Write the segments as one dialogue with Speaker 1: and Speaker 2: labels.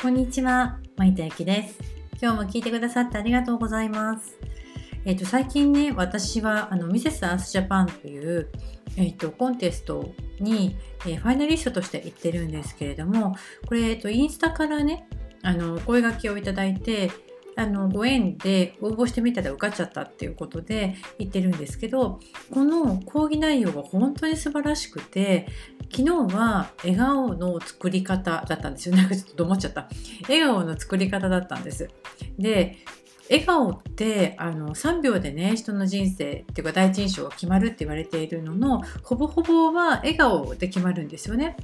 Speaker 1: こんにちは、まいたゆきです。今日も聞いてくださってありがとうございます。えっ、と、最近ね、私は、あの、ミセスアースジャパンという、えっ、と、コンテストに、えーファイナリストとして行ってるんですけれども、これ、えっ、と、インスタからね、あの、声掛けをいただいて、あの、ご縁で応募してみたら受かっちゃったっていうことで行ってるんですけど、この講義内容が本当に素晴らしくて、昨日は笑顔の作り方だったんですよ。なんかちょっとどもっちゃった。笑顔の作り方だったんです。で、笑顔ってあの3秒でね人の人生っていうか第一印象が決まるって言われているののほぼほぼは笑顔で決まるんですよね。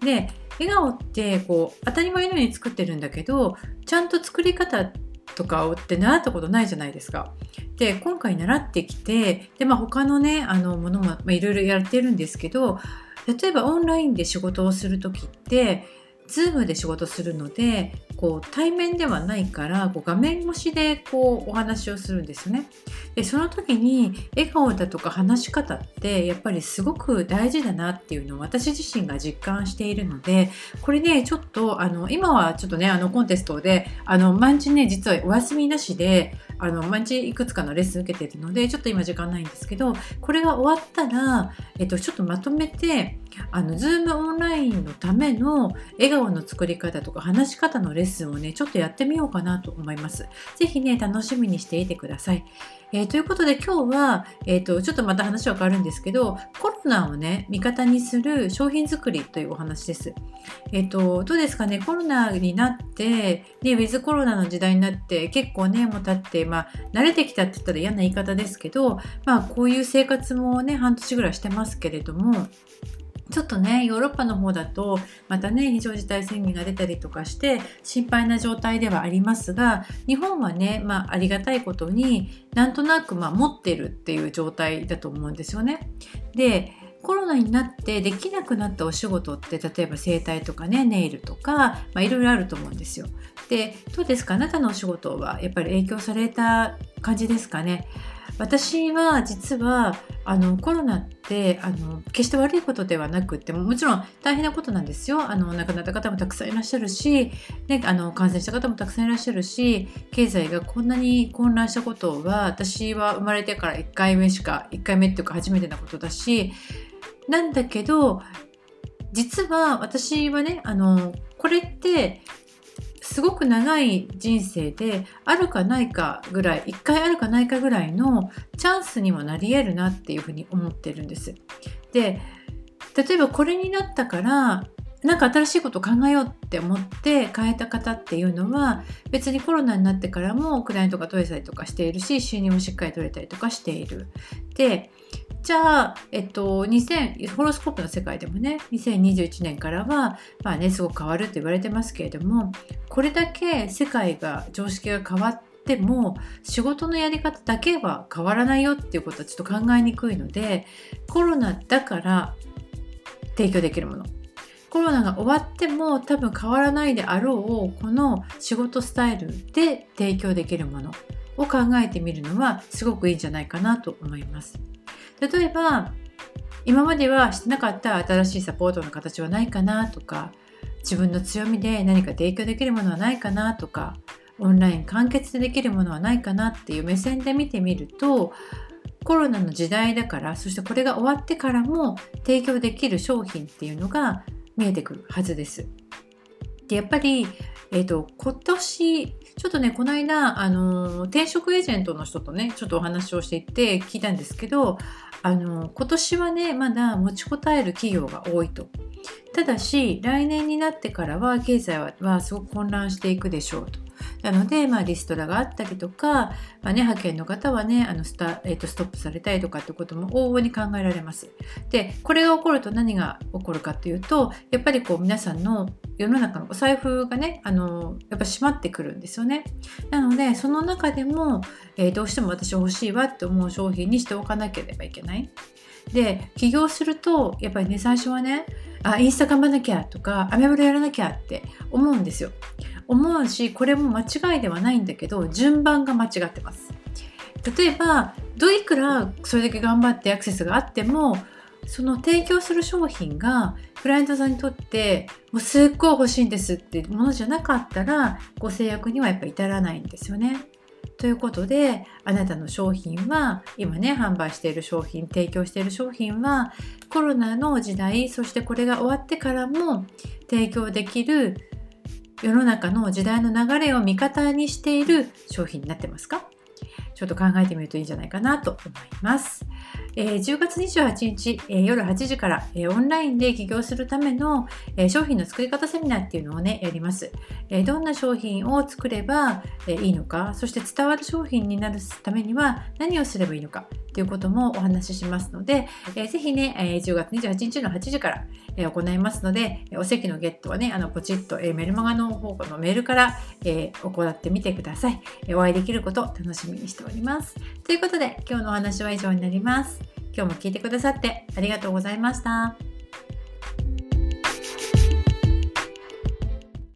Speaker 1: で笑顔ってこう当たり前のように作ってるんだけどちゃんと作り方とかをって習ったことないじゃないですか。で今回習ってきてで、まあ、他のねあのものもいろいろやってるんですけど例えばオンラインで仕事をする時ってズームで仕事するのでこう対面ではないからこう画面越しでこうお話をするんですよね。でその時に笑顔だとか話し方ってやっぱりすごく大事だなっていうのを私自身が実感しているのでこれねちょっとあの今はちょっとねあのコンテストであの毎日ね実はお休みなしであの毎日いくつかのレッスン受けてるのでちょっと今時間ないんですけどこれが終わったら、えっと、ちょっとまとめてあの Zoom オンラインのための笑顔の作り方とか話し方のレッスンをねちょっとやってみようかなと思います。ぜひね楽しみにしていてください。えーということで今日は、えーとちょっとまた話は変わるんですけどコロナをね味方にする商品作りというお話です。えっ、とどうですかね？コロナになって、ね、ウィズコロナの時代になって結構ねもう経って、まあ、慣れてきたって言ったら嫌な言い方ですけど、まあ、こういう生活もね半年ぐらいしてますけれどもちょっとねヨーロッパの方だとまたね非常事態宣言が出たりとかして心配な状態ではありますが日本はね、まあ、ありがたいことになんとなくまあ持ってるっていう状態だと思うんですよね。でコロナになってできなくなったお仕事って例えば整体とかねネイルとか、まあ、いろいろあると思うんですよ。でどうですか？あなたのお仕事はやっぱり影響された感じですかね？私は実はあのコロナってあの決して悪いことではなくってももちろん大変なことなんですよ。あの亡くなった方もたくさんいらっしゃるし、ね、あの感染した方もたくさんいらっしゃるし経済がこんなに混乱したことは私は生まれてから1回目しか1回目っていうか初めてなことだしなんだけど実は私はねあのこれってすごく長い人生であるかないかぐらい1回あるかないかぐらいのチャンスにもなり得るなっていうふうに思ってるんです。で例えばこれになったからなんか新しいことを考えようって思って変えた方っていうのは別にコロナになってからもクライアントが取れたりとかしているし収入もしっかり取れたりとかしている。でじゃあ、えっと、2000ホロスコープの世界でもね2021年からは、まあね、すごく変わるって言われてますけれどもこれだけ世界が常識が変わっても仕事のやり方だけは変わらないよっていうことはちょっと考えにくいのでコロナだから提供できるものコロナが終わっても多分変わらないであろうこの仕事スタイルで提供できるものを考えてみるのはすごくいいんじゃないかなと思います。例えば今まではしてなかった新しいサポートの形はないかなとか自分の強みで何か提供できるものはないかなとかオンライン完結でできるものはないかなっていう目線で見てみるとコロナの時代だからそしてこれが終わってからも提供できる商品っていうのが見えてくるはずです。でやっぱり、えーと、今年ちょっとねこの間あの転職エージェントの人とねちょっとお話をしていて聞いたんですけどあの今年はねまだ持ちこたえる企業が多いと。ただし来年になってからは経済ははすごく混乱していくでしょうと。なので、まあ、リストラがあったりとか、まあね、派遣の方はねあのスタ、えーと、ストップされたりとかってことも往々に考えられます。でこれが起こると何が起こるかっていうとやっぱりこう皆さんの世の中のお財布がねあのやっぱ閉まってくるんですよね。なのでその中でも、えー、どうしても私欲しいわって思う商品にしておかなければいけない。で起業するとやっぱりね最初はねあインスタ頑張らなきゃとかアメブロやらなきゃって思うんですよ。思うしこれも間違いではないんだけど順番が間違ってます。例えばどいくらそれだけ頑張ってアクセスがあってもその提供する商品がクライアントさんにとってもうすっごい欲しいんですってものじゃなかったらご制約にはやっぱ至らないんですよね。ということであなたの商品は今ね販売している商品提供している商品はコロナの時代そしてこれが終わってからも提供できる世の中の時代の流れを味方にしている商品になってますか？ちょっと考えてみるといいんじゃないかなと思います。えー、10月28日、えー、夜8時から、えー、オンラインで起業するための、え商品の作り方セミナーっていうのをね、やります。えどんな商品を作れば、えいいのか、そして伝わる商品になるためには何をすればいいのかということもお話ししますので、えー、ぜひね、え10月28日の8時から、え行いますので、お席のゲットはね、あのポチッと、えメルマガの方のメールから、え行ってみてください、お会いできることを楽しみにしております。ということで、今日のお話は以上になります。今日も聞いてくださってありがとうございました。